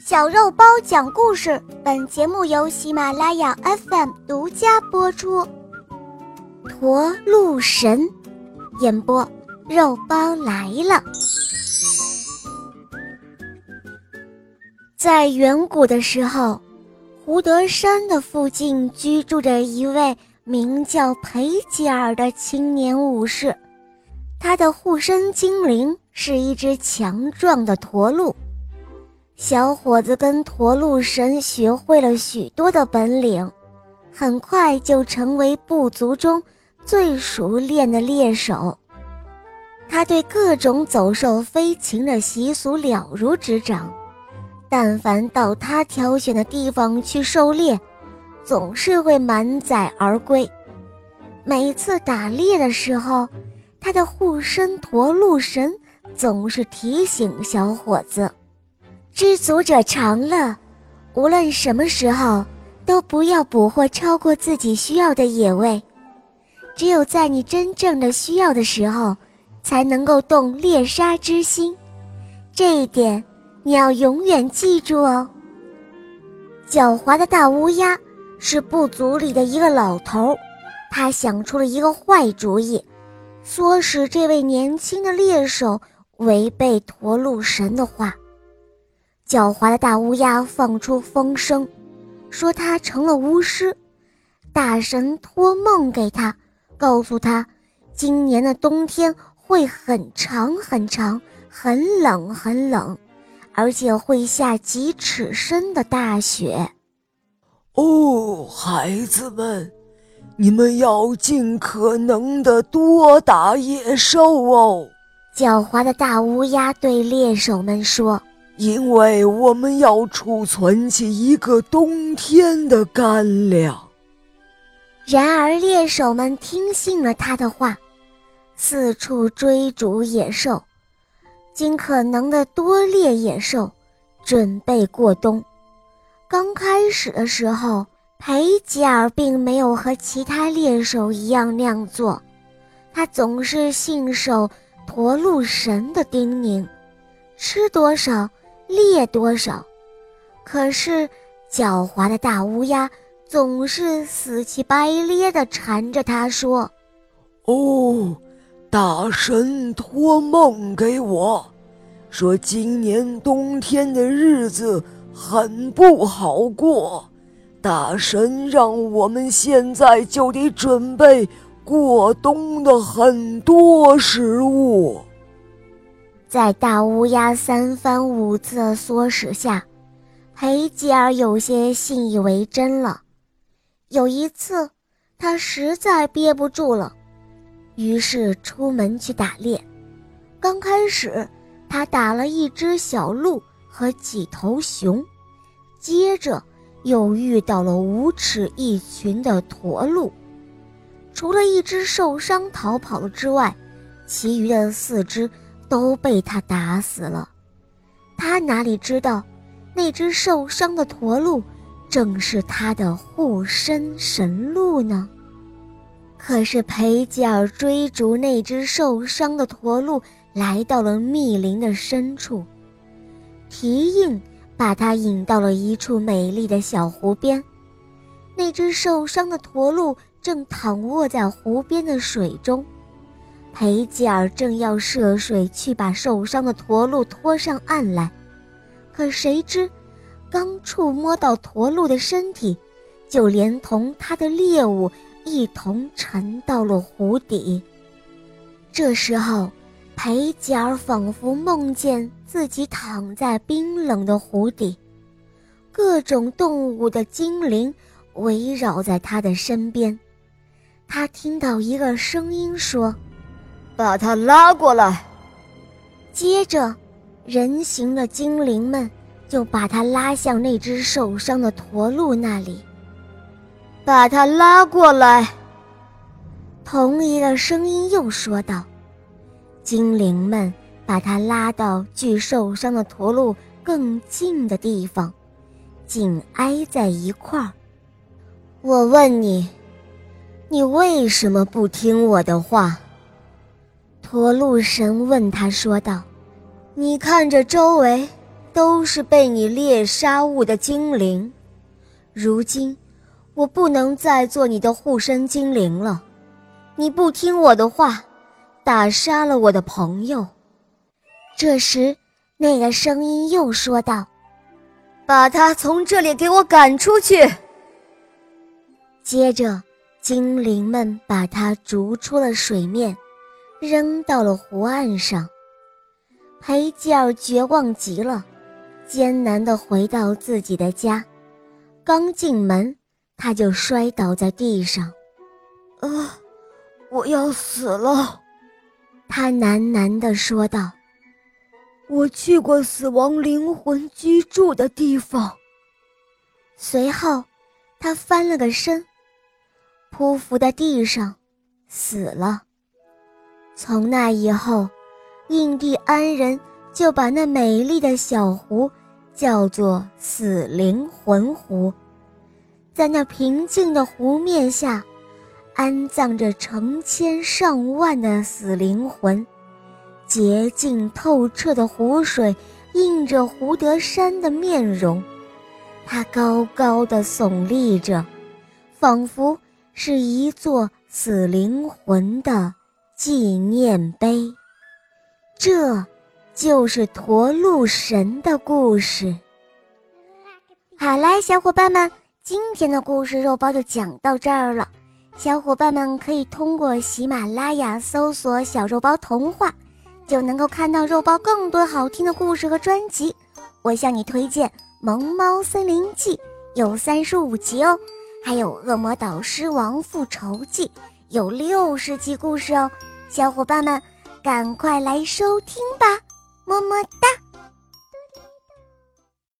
小肉包讲故事，本节目由喜马拉雅 FM 独家播出。驼鹿神，演播肉包来了。在远古的时候，胡德山的附近居住着一位名叫裴吉尔的青年武士，他的护身精灵是一只强壮的驼鹿。小伙子跟驼鹿神学会了许多的本领，很快就成为部族中最熟练的猎手。他对各种走兽飞禽的习俗了如指掌，但凡到他挑选的地方去狩猎，总是会满载而归。每次打猎的时候，他的护身驼鹿神总是提醒小伙子。知足者常乐，无论什么时候都不要捕获超过自己需要的野味。只有在你真正的需要的时候，才能够动猎杀之心。这一点你要永远记住哦。狡猾的大乌鸦是部族里的一个老头，他想出了一个坏主意，唆使这位年轻的猎手违背驼鹿神的话。狡猾的大乌鸦放出风声，说他成了巫师。大神托梦给他，告诉他，今年的冬天会很长很长，很冷很冷，而且会下几尺深的大雪。哦，孩子们，你们要尽可能的多打野兽哦！狡猾的大乌鸦对猎手们说。因为我们要储存起一个冬天的干粮。然而，猎手们听信了他的话，四处追逐野兽，尽可能的多猎野兽，准备过冬。刚开始的时候，裴吉尔并没有和其他猎手一样那样做，他总是信守驼鹿神的叮咛，吃多少。猎多少？可是狡猾的大乌鸦总是死乞白咧地缠着他说：“哦，大神托梦给我，说今年冬天的日子很不好过，大神让我们现在就得准备过冬的很多食物。”在大乌鸦三番五次的唆使下，裴吉尔有些信以为真了。有一次，他实在憋不住了，于是出门去打猎。刚开始，他打了一只小鹿和几头熊，接着又遇到了无齿一群的驼鹿。除了一只受伤逃跑了之外，其余的四只。都被他打死了，他哪里知道，那只受伤的驼鹿正是他的护身神鹿呢？可是裴吉尔追逐那只受伤的驼鹿，来到了密林的深处，蹄印把他引到了一处美丽的小湖边，那只受伤的驼鹿正躺卧在湖边的水中。裴吉尔正要涉水去把受伤的驼鹿拖上岸来，可谁知，刚触摸到驼鹿的身体，就连同他的猎物一同沉到了湖底。这时候，裴吉尔仿佛梦见自己躺在冰冷的湖底，各种动物的精灵围绕在他的身边。他听到一个声音说。把他拉过来。接着，人形的精灵们就把他拉向那只受伤的驼鹿那里。把他拉过来。同一个声音又说道：“精灵们把他拉到距受伤的驼鹿更近的地方，紧挨在一块儿。我问你，你为什么不听我的话？”驼鹿神问他说道：“你看着周围，都是被你猎杀物的精灵。如今，我不能再做你的护身精灵了。你不听我的话，打杀了我的朋友。这时，那个声音又说道：“把他从这里给我赶出去。”接着，精灵们把他逐出了水面，扔到了湖岸上。裴吉尔绝望极了，艰难地回到自己的家。刚进门，他就摔倒在地上。啊，我要死了！他喃喃地说道：“我去过死亡灵魂居住的地方。”随后，他翻了个身，匍匐在地上，死了。从那以后，印第安人就把那美丽的小湖。叫做死灵魂湖，在那平静的湖面下，安葬着成千上万的死灵魂。洁净透彻的湖水映着胡德山的面容，他高高的耸立着，仿佛是一座死灵魂的纪念碑。这。就是驼鹿神的故事。好啦，小伙伴们，今天的故事肉包就讲到这儿了。小伙伴们可以通过喜马拉雅搜索“小肉包童话”，就能够看到肉包更多好听的故事和专辑。我向你推荐《萌猫森林记》，有三十五集哦；还有《恶魔导师王复仇记》，有六十集故事哦。小伙伴们，赶快来收听吧！么么哒。